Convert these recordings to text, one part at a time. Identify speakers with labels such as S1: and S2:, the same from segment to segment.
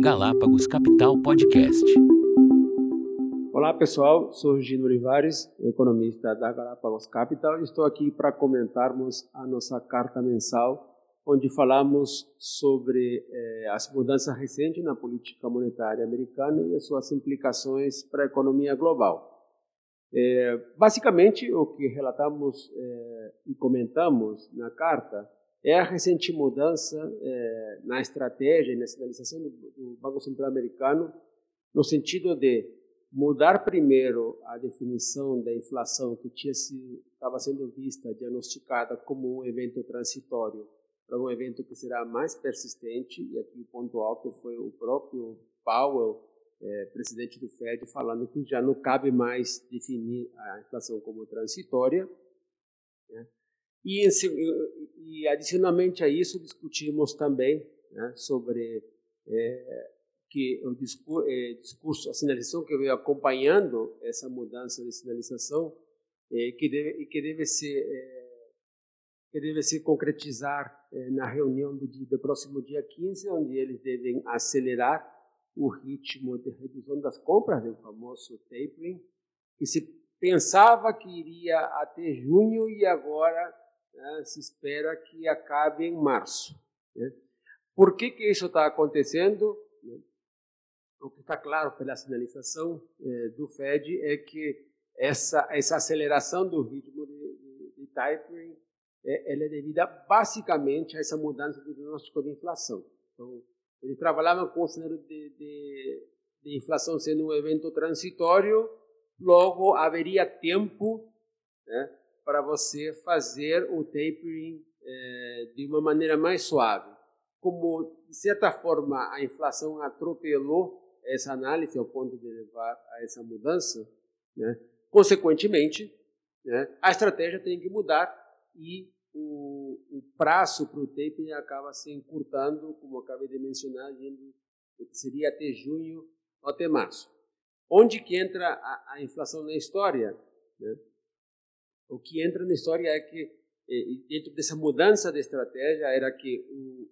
S1: Galápagos Capital Podcast.
S2: Olá pessoal, sou Gino Olivares, economista da Galápagos Capital estou aqui para comentarmos a nossa carta mensal, onde falamos sobre eh, as mudanças recentes na política monetária americana e as suas implicações para a economia global. É, basicamente, o que relatamos é, e comentamos na carta é a recente mudança é, na estratégia e na sinalização do, do Banco Central Americano, no sentido de mudar primeiro a definição da inflação que tinha se, estava sendo vista, diagnosticada como um evento transitório, para um evento que será mais persistente, e aqui o ponto alto foi o próprio Powell, é, presidente do Fed, falando que já não cabe mais definir a inflação como transitória. Né? E, e, adicionalmente a isso, discutimos também né, sobre é, que o discurso, é, discurso, a sinalização que veio acompanhando essa mudança de sinalização, é, que deve, que deve ser é, que deve se concretizar é, na reunião do, dia, do próximo dia 15, onde eles devem acelerar o ritmo de redução das compras, o famoso tapering, que se pensava que iria até junho e agora né, se espera que acabe em março. Né? Por que, que isso está acontecendo? O que está claro pela sinalização eh, do Fed é que essa, essa aceleração do ritmo de, de, de tapering é, ela é devida basicamente a essa mudança do diagnóstico de inflação. Então, ele trabalhava com o cenário de, de, de inflação sendo um evento transitório, logo haveria tempo né, para você fazer o tapering é, de uma maneira mais suave. Como, de certa forma, a inflação atropelou essa análise ao ponto de levar a essa mudança, né, consequentemente, né, a estratégia tem que mudar e o, o prazo para o taping acaba se encurtando, como acabei de mencionar, indo, seria até junho ou até março. Onde que entra a, a inflação na história? Né? O que entra na história é que, dentro dessa mudança de estratégia, era que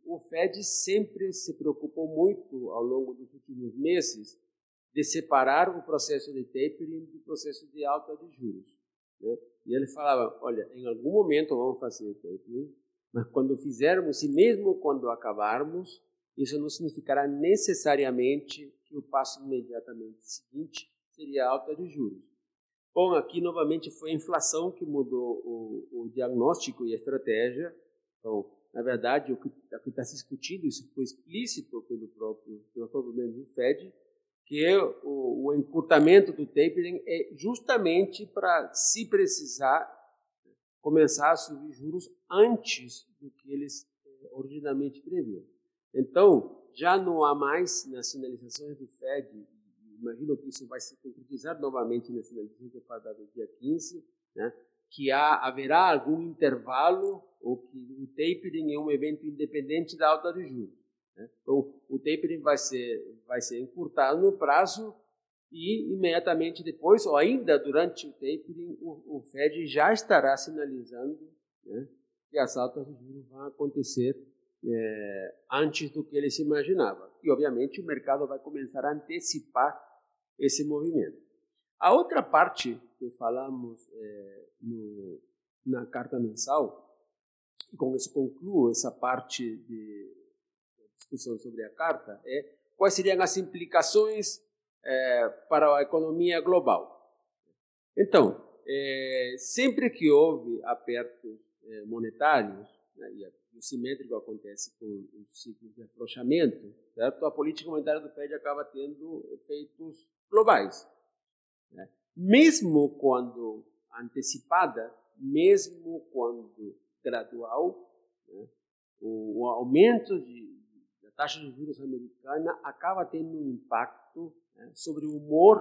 S2: o, o Fed sempre se preocupou muito, ao longo dos últimos meses, de separar o processo de tapering do processo de alta de juros. Né? E ele falava, olha, em algum momento vamos fazer tapering, mas quando fizermos, e mesmo quando acabarmos, isso não significará necessariamente que o passo imediatamente seguinte seria alta de juros. Bom, aqui novamente foi a inflação que mudou o, o diagnóstico e a estratégia. Então, na verdade, o que está se discutindo, isso foi explícito pelo próprio, pelo próprio membro do FED, que o, o encurtamento do tapering é justamente para, se precisar, começar a subir juros antes do que eles eh, originalmente previam. Então, já não há mais nas sinalizações do FED, imagino que isso vai se concretizar novamente que foi dada no dia 15, né, que há, haverá algum intervalo ou que o tapering é um evento independente da alta de juros. Né? Então, o tapering vai ser, vai ser encurtado no prazo e imediatamente depois, ou ainda durante o tapering, o, o Fed já estará sinalizando né, que as altas de juros vão acontecer é, antes do que ele se imaginava. E, obviamente, o mercado vai começar a antecipar esse movimento. A outra parte que falamos é, no, na carta mensal, e com isso concluo essa parte de discussão sobre a carta é quais seriam as implicações é, para a economia global. Então, é, sempre que houve apertos é, monetários, né, e o simétrico acontece com os ciclos de afrouxamento, certo? a política monetária do Fed acaba tendo efeitos globais. Né? Mesmo quando antecipada, mesmo quando gradual, né? o, o aumento de, taxa de juros americana acaba tendo um impacto né, sobre o humor,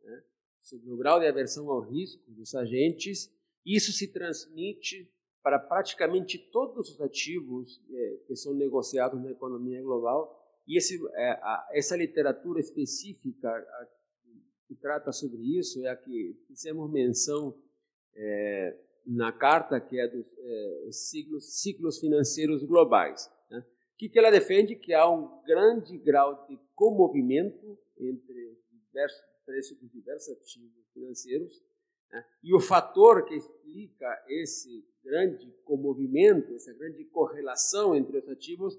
S2: né, sobre o grau de aversão ao risco dos agentes. Isso se transmite para praticamente todos os ativos é, que são negociados na economia global. E esse, é, a, essa literatura específica a, que trata sobre isso é a que fizemos menção é, na carta, que é dos é, ciclos, ciclos financeiros globais. Né? que, que ela defende? Que há um grande grau de comovimento entre diversos preços de diversos ativos financeiros? E o fator que explica esse grande comovimento, essa grande correlação entre os ativos,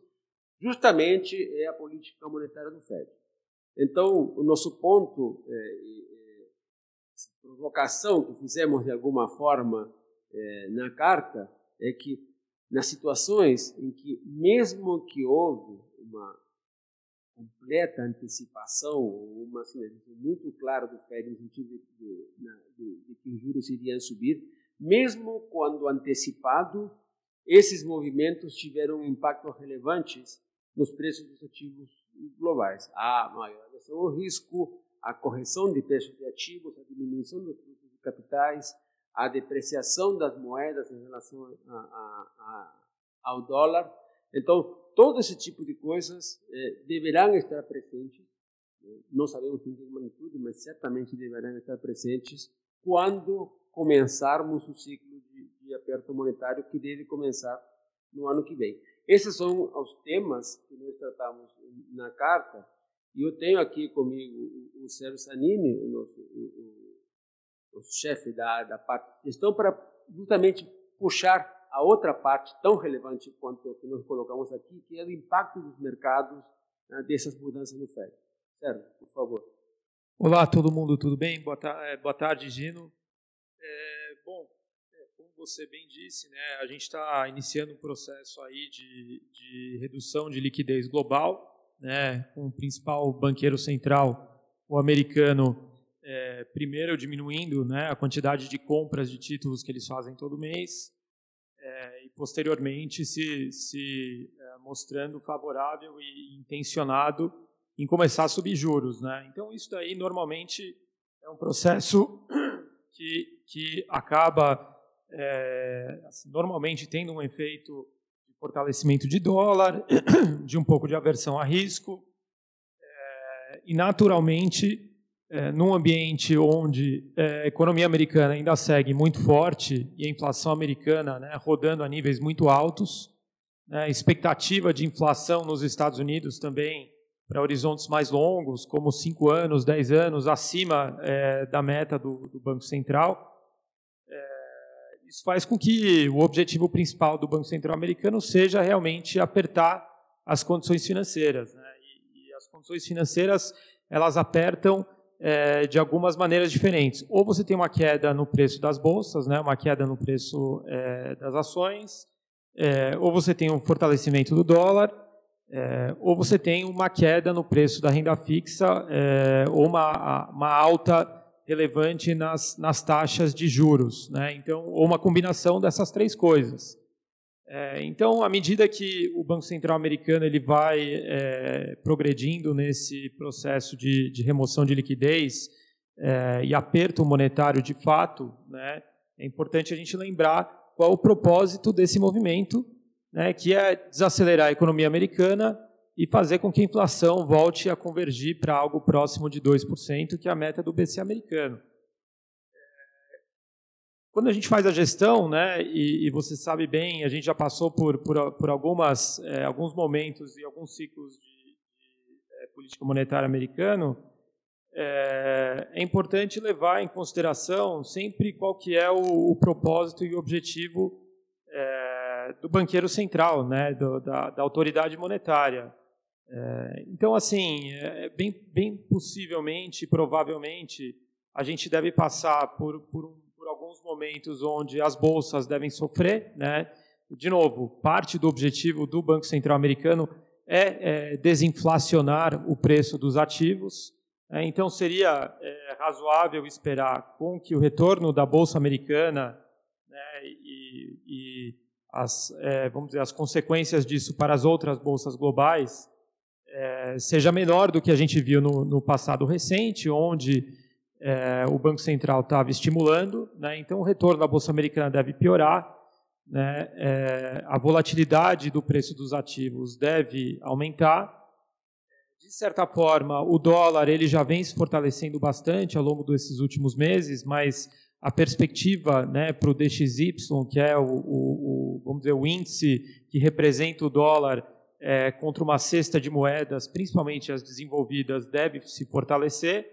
S2: justamente é a política monetária do Fed. Então, o nosso ponto, é, é, essa provocação que fizemos de alguma forma é, na carta, é que nas situações em que, mesmo que houve uma completa antecipação, uma sinalização muito clara do Fed no sentido de, de, de, que os juros iriam subir, mesmo quando antecipado, esses movimentos tiveram um impacto relevante nos preços dos ativos globais. A maior aversão ao risco, a correção de preços de ativos, a diminuição dos custos de capitais, a depreciação das moedas em relação a, a, a, ao dólar. Então, todo esse tipo de coisas eh, deverão estar presentes. Não sabemos em que magnitude, mas certamente deverão estar presentes quando começarmos o ciclo de, de aperto monetário que deve começar no ano que vem. Esses são os temas que nós tratamos na carta. E eu tenho aqui comigo o Sérgio Sanini, o nosso o, o, o chefe da, da parte de gestão, para justamente puxar a outra parte tão relevante quanto que nós colocamos aqui, que é o impacto dos mercados né, dessas mudanças no FED. Sérgio, por favor.
S3: Olá, todo mundo, tudo bem? Boa, ta é, boa tarde, Gino. É, bom, como você bem disse, né, a gente está iniciando um processo aí de, de redução de liquidez global, né, com o principal banqueiro central, o americano, é, primeiro diminuindo né, a quantidade de compras de títulos que eles fazem todo mês, é, e posteriormente se, se é, mostrando favorável e intencionado em começar a subir juros. Né? Então, isso daí normalmente é um processo que, que acaba é, assim, normalmente tendo um efeito de fortalecimento de dólar, de um pouco de aversão a risco, é, e naturalmente, é, num ambiente onde é, a economia americana ainda segue muito forte e a inflação americana né, rodando a níveis muito altos, né, expectativa de inflação nos Estados Unidos também para horizontes mais longos, como 5 anos, 10 anos, acima é, da meta do, do Banco Central. É, isso faz com que o objetivo principal do Banco Central americano seja realmente apertar as condições financeiras. Né? E, e, as condições financeiras elas apertam é, de algumas maneiras diferentes. Ou você tem uma queda no preço das bolsas, né? uma queda no preço é, das ações, é, ou você tem um fortalecimento do dólar, ou você tem uma queda no preço da renda fixa ou uma, uma alta relevante nas, nas taxas de juros, né? Então, ou uma combinação dessas três coisas. É, então, à medida que o Banco Central americano ele vai é, progredindo nesse processo de, de remoção de liquidez é, e aperto monetário de fato, né, é importante a gente lembrar qual o propósito desse movimento né, que é desacelerar a economia americana e fazer com que a inflação volte a convergir para algo próximo de 2%, que é a meta do BC americano. Quando a gente faz a gestão, né, e, e você sabe bem, a gente já passou por, por, por algumas, é, alguns momentos e alguns ciclos de, de é, política monetária americano, é, é, importante levar em consideração sempre qual que é o, o propósito e o objetivo do banqueiro central, né, do, da, da, autoridade monetária. É, então, assim, é, bem, bem possivelmente, provavelmente, a gente deve passar por, por, por alguns momentos onde as bolsas devem sofrer. Né? De novo, parte do objetivo do Banco Central americano é, é desinflacionar o preço dos ativos. É, então, seria é, razoável esperar com que o retorno da Bolsa Americana né, e, e as, é, vamos dizer, as consequências disso para as outras bolsas globais é, seja menor do que a gente viu no, no passado recente, onde é, o Banco Central estava estimulando, né, então o retorno da Bolsa Americana deve piorar, né, é, a volatilidade do preço dos ativos deve aumentar. De certa forma, o dólar ele já vem se fortalecendo bastante ao longo desses últimos meses, mas a perspectiva né, para o DXY, que é o, o, o, vamos dizer, o índice que representa o dólar, é, contra uma cesta de moedas, principalmente as desenvolvidas, deve se fortalecer.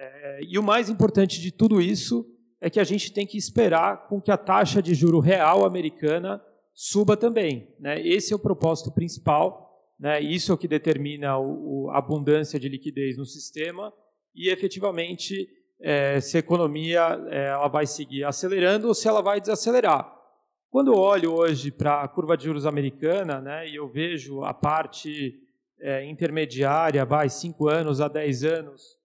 S3: É, e o mais importante de tudo isso é que a gente tem que esperar com que a taxa de juro real americana suba também. Né? Esse é o propósito principal. Né? Isso é o que determina a abundância de liquidez no sistema e, efetivamente, é, se a economia é, ela vai seguir acelerando ou se ela vai desacelerar. Quando eu olho hoje para a curva de juros americana, né, e eu vejo a parte é, intermediária, vai 5 anos a 10 anos,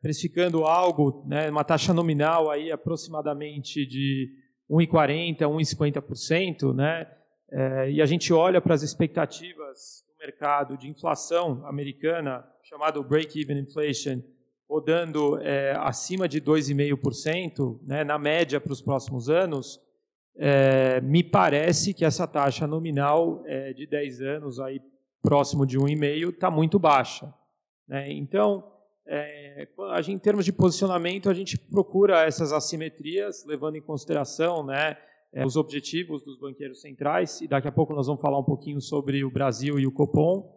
S3: precificando algo, né, uma taxa nominal aí aproximadamente de 1,40%, 1,50%, né, é, e a gente olha para as expectativas do mercado de inflação americana, chamado break-even inflation, rodando é, acima de 2,5%, né, na média para os próximos anos, é, me parece que essa taxa nominal é, de 10 anos, aí, próximo de 1,5, está muito baixa. Né? Então, é, a gente, em termos de posicionamento, a gente procura essas assimetrias, levando em consideração né, é, os objetivos dos banqueiros centrais, e daqui a pouco nós vamos falar um pouquinho sobre o Brasil e o Copom.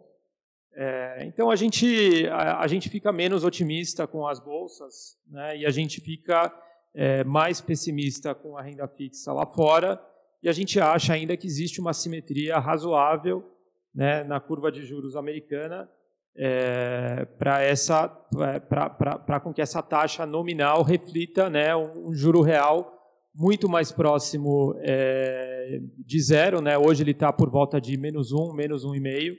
S3: É, então, a gente, a, a, gente fica menos otimista com as bolsas, né, e a gente fica é, mais pessimista com a renda fixa lá fora, e a gente acha ainda que existe uma simetria razoável né, na curva de juros americana é, para essa para com que essa taxa nominal reflita né, um, um juro real muito mais próximo é, de zero. Né? Hoje ele está por volta de menos um, menos um e meio.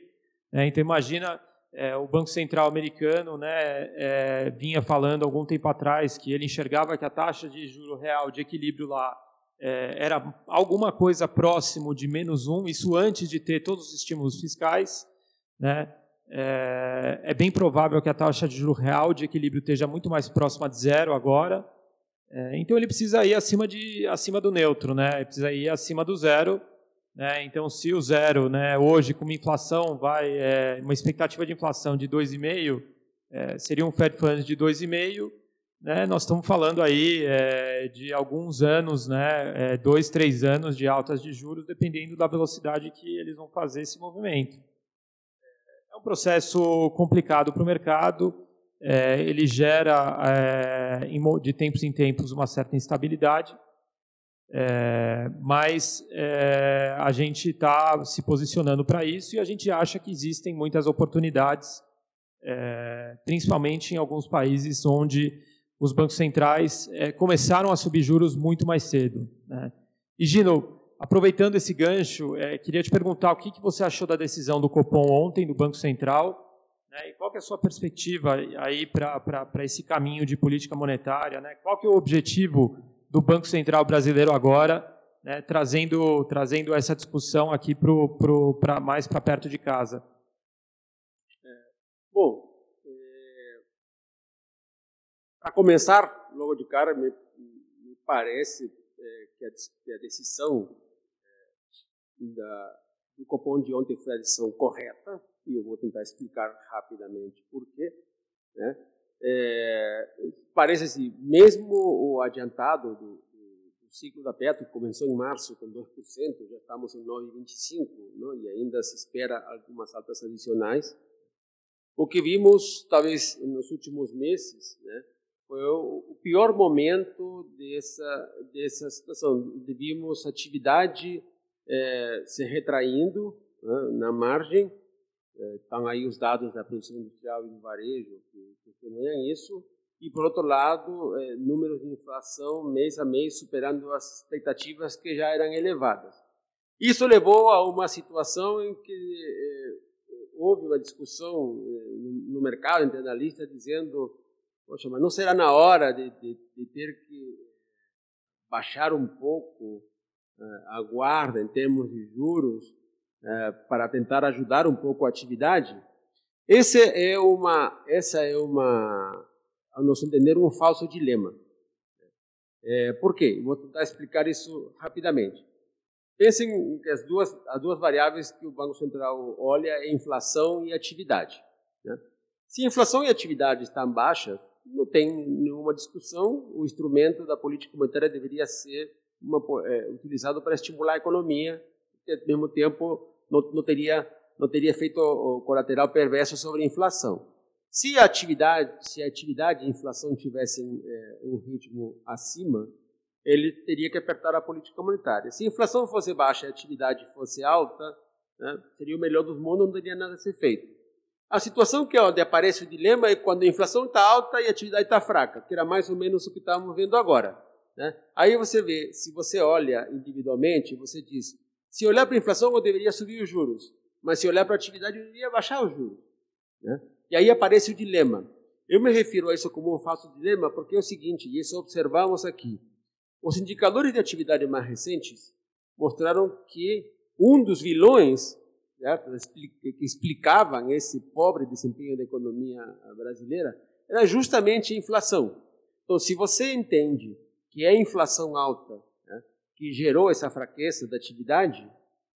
S3: Né? Então imagina é, o Banco Central americano né, é, vinha falando algum tempo atrás que ele enxergava que a taxa de juro real de equilíbrio lá é, era alguma coisa próximo de menos um, isso antes de ter todos os estímulos fiscais. Né, é, é bem provável que a taxa de juro real de equilíbrio esteja muito mais próxima de zero agora. É, então ele precisa ir acima, de, acima do neutro, né, ele precisa ir acima do zero né? Então, se o zero, né, hoje, com uma inflação, vai é, uma expectativa de inflação de 2,5, é, seria um Fed Funds de 2,5, né, nós estamos falando aí é, de alguns anos, né, é, dois, três anos de altas de juros, dependendo da velocidade que eles vão fazer esse movimento. É um processo complicado para o mercado, é, ele gera, é, de tempos em tempos, uma certa instabilidade, é, mas é, a gente está se posicionando para isso e a gente acha que existem muitas oportunidades, é, principalmente em alguns países onde os bancos centrais é, começaram a subir juros muito mais cedo. Né? E, Gino, aproveitando esse gancho, é, queria te perguntar o que, que você achou da decisão do Copom ontem, do Banco Central, né? e qual que é a sua perspectiva aí para esse caminho de política monetária? Né? Qual que é o objetivo do Banco Central brasileiro agora, né, trazendo, trazendo essa discussão aqui pro, pro, pra, mais para perto de casa.
S2: É, bom, é, para começar, logo de cara, me, me parece é, que, a, decisão da, do Copom de ontem foi a decisão correta, e eu vou tentar explicar rapidamente por quê. Né? É, parece assim, mesmo o adiantado do, do, do, ciclo da Petro, que começou em março com 2%, já estamos em 9,25%, não? e ainda se espera algumas altas adicionais. O que vimos, talvez, nos últimos meses, né, foi o, pior momento dessa, dessa situação. Vimos atividade é, se retraindo né, na margem, estão aí os dados da produção industrial e do varejo que testemunham isso. E, por outro lado, é, números de inflação mês a mês superando as expectativas que já eram elevadas. Isso levou a uma situação em que é, houve uma discussão é, no mercado entre analistas dizendo poxa, mas não será na hora de, de, de ter que baixar um pouco a guarda em termos de juros é, para tentar ajudar um pouco a atividade, esse é uma, essa é uma, ao nosso entender, um falso dilema. É, por quê? Vou tentar explicar isso rapidamente. Pensem que as duas, as duas variáveis que o Banco Central olha é inflação e atividade. Né? Se inflação e atividade estão baixas, não tem nenhuma discussão, o instrumento da política monetária deveria ser uma, é, utilizado para estimular a economia, e, ao mesmo tempo não, não teria não teria efeito colateral perverso sobre a inflação. Se a atividade, se a atividade e a inflação tivessem é, um ritmo acima, ele teria que apertar a política monetária. Se a inflação fosse baixa e a atividade fosse alta, né, seria o melhor dos mundos, não teria nada a ser feito. A situação que é onde aparece o dilema é quando a inflação está alta e a atividade está fraca, que era mais ou menos o que estávamos vendo agora. Né? Aí você vê, se você olha individualmente, você diz, se olhar para a inflação, eu deveria subir os juros, mas se olhar para a atividade, eu deveria baixar os juros. Né? E aí aparece o dilema. Eu me refiro a isso como um falso dilema porque é o seguinte, e isso observamos aqui. Os indicadores de atividade mais recentes mostraram que um dos vilões certo, que explicavam esse pobre desempenho da economia brasileira era justamente a inflação. Então, se você entende que é a inflação alta né, que gerou essa fraqueza da atividade,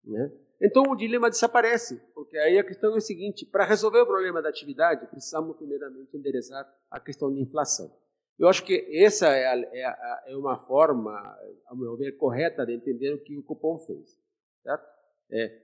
S2: né, então o dilema desaparece, porque aí a questão é o seguinte: para resolver o problema da atividade, precisamos primeiramente endereçar a questão da inflação. Eu acho que essa é, a, é, a, é uma forma, ao meu ver, correta de entender o que o cupom fez. Certo? É,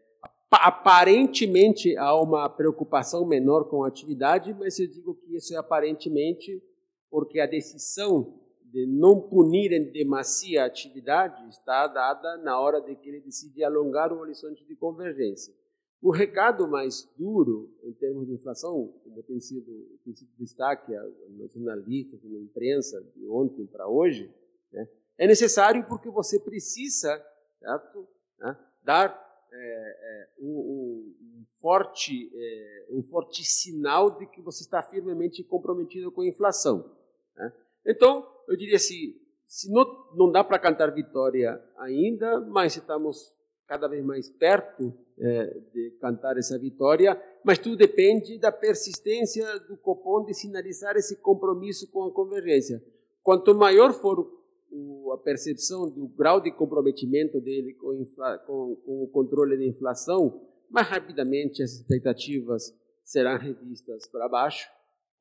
S2: aparentemente há uma preocupação menor com a atividade, mas eu digo que isso é aparentemente porque a decisão de não punir em demasia a atividade está dada na hora de que ele decide alongar o horizonte de convergência. O recado mais duro em termos de inflação, como tem sido, tem sido destaque nos jornalistas, na imprensa, de ontem para hoje, né, é necessário porque você precisa certo, né, dar é, é, um, um, forte, é, um forte sinal de que você está firmemente comprometido com a inflação. Né? Então, eu diria assim, se não, não dá para cantar vitória ainda, mas estamos cada vez mais perto é, de cantar essa vitória, mas tudo depende da persistência do Copom de sinalizar esse compromisso com a convergência. Quanto maior for o, a percepção do grau de comprometimento dele com, com, com o controle da inflação, mais rapidamente as expectativas serão revistas para baixo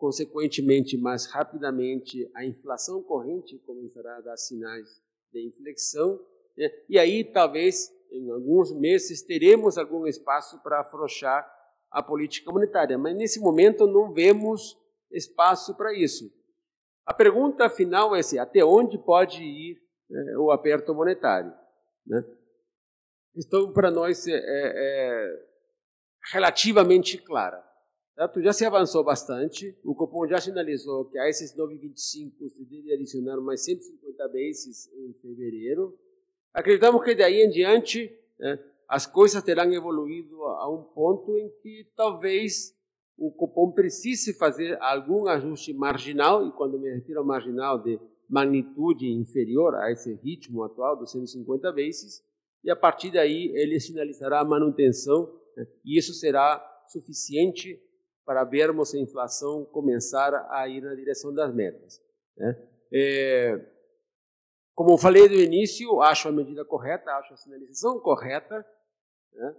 S2: Consequentemente, mais rapidamente, a inflação corrente começará a dar sinais de inflexão, né? e aí talvez em alguns meses teremos algum espaço para afrouxar a política monetária, mas nesse momento não vemos espaço para isso. A pergunta final é se até onde pode ir né, o aperto monetário. Né? Então, para nós é, é relativamente clara. Certo? Já se avançou bastante. O Copom já sinalizou que a esses 9,25 se deve adicionar mais 150 bases em fevereiro. Acreditamos que daí em diante né, as coisas terão evoluído a um ponto em que talvez o Copom precise fazer algum ajuste marginal, e quando me refiro ao marginal de magnitude inferior a esse ritmo atual dos 150 bases, e a partir daí ele sinalizará a manutenção, né, e isso será suficiente para vermos a inflação começar a ir na direção das metas. Né? É, como eu falei no início, acho a medida correta, acho a sinalização correta. Né?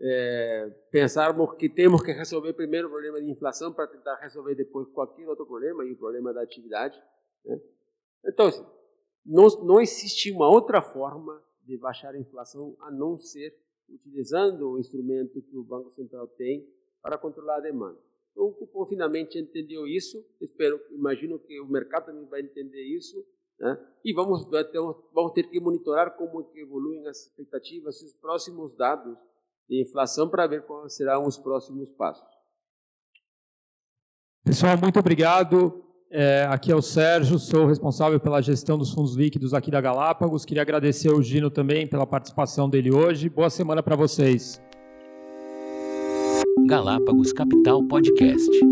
S2: É, pensarmos que temos que resolver primeiro o problema de inflação para tentar resolver depois qualquer outro problema, e o problema da atividade. Né? Então, assim, não, não existe uma outra forma de baixar a inflação a não ser utilizando o instrumento que o Banco Central tem para controlar a demanda. Então, o cupom finalmente entendeu isso, espero, imagino que o mercado também vai entender isso, né? e vamos, vamos ter que monitorar como que evoluem as expectativas e os próximos dados de inflação para ver quais serão os próximos passos.
S3: Pessoal, muito obrigado. É, aqui é o Sérgio, sou responsável pela gestão dos fundos líquidos aqui da Galápagos. Queria agradecer ao Gino também pela participação dele hoje. Boa semana para vocês.
S1: Galápagos Capital Podcast.